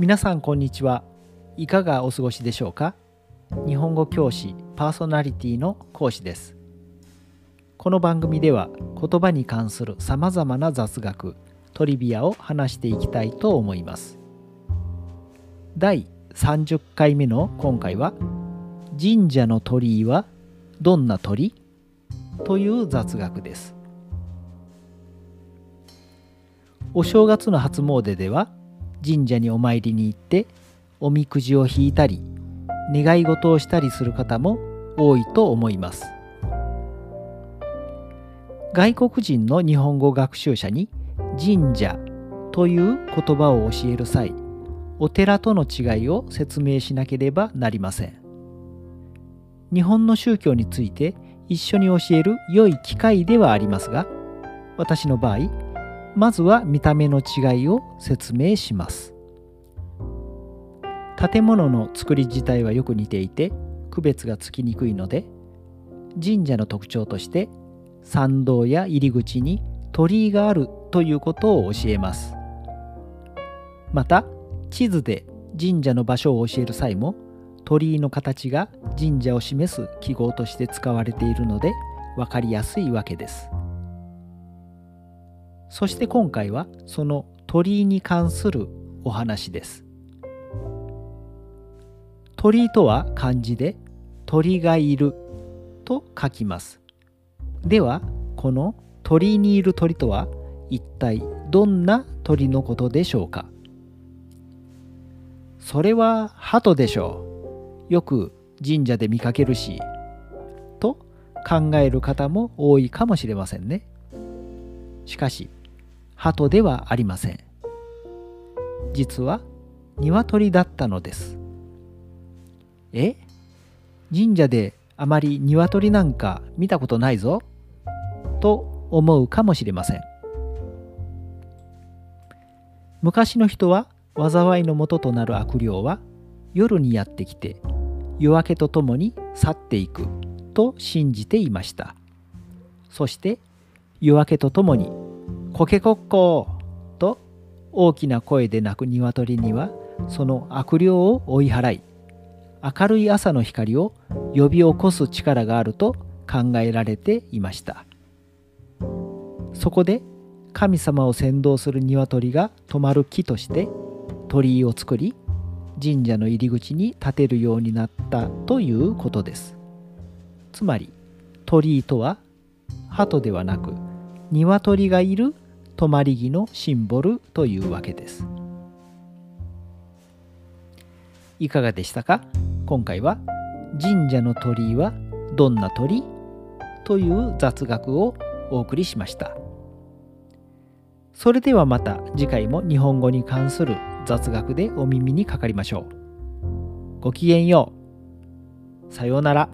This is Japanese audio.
皆さんこんにちは。いかがお過ごしでしょうか？日本語教師パーソナリティの講師です。この番組では言葉に関するさまざまな雑学トリビアを話していきたいと思います。第30回目の今回は神社の鳥居はどんな鳥？という雑学です。お正月の初詣では神社にお参りに行っておみくじを引いたり願い事をしたりする方も多いと思います。外国人の日本語学習者に神社という言葉を教える際お寺との違いを説明しなければなりません。日本の宗教について一緒に教える良い機会ではありますが私の場合まずは見た目の違いを説明します。建物の作り自体はよく似ていて区別がつきにくいので神社の特徴として参道や入り口に鳥居があるということを教えます。また地図で神社の場所を教える際も鳥居の形が神社を示す記号として使われているので分かりやすいわけです。そして今回はその鳥居に関するお話です。鳥居とは漢字で鳥がいると書きます。ではこの鳥居にいる鳥とは一体どんな鳥のことでしょうか？それは鳩でしょう。よく神社で見かけるしと考える方も多いかもしれませんね。しかし鳩ではありません。実は鶏だったのです。え？神社であまり鶏なんか見たことないぞ。と思うかもしれません。昔の人は災いの元となる悪霊は夜にやってきて夜明けとともに去っていくと信じていました。そして夜明けとともに「コケコッコー」と大きな声で鳴く鶏にはその悪霊を追い払い明るい朝の光を呼び起こす力があると考えられていました。そこで神様を先導する鶏が止まる木として鳥居を作り神社の入り口に建てるようになったということです。つまり鳥居とは鳩ではなく鶏がいる泊まり木のシンボルというわけです。いかがでしたか？今回は神社の鳥居はどんな鳥？という雑学をお送りしました。それではまた次回も日本語に関する雑学でお耳にかかりましょう。ごきげんよう。さようなら。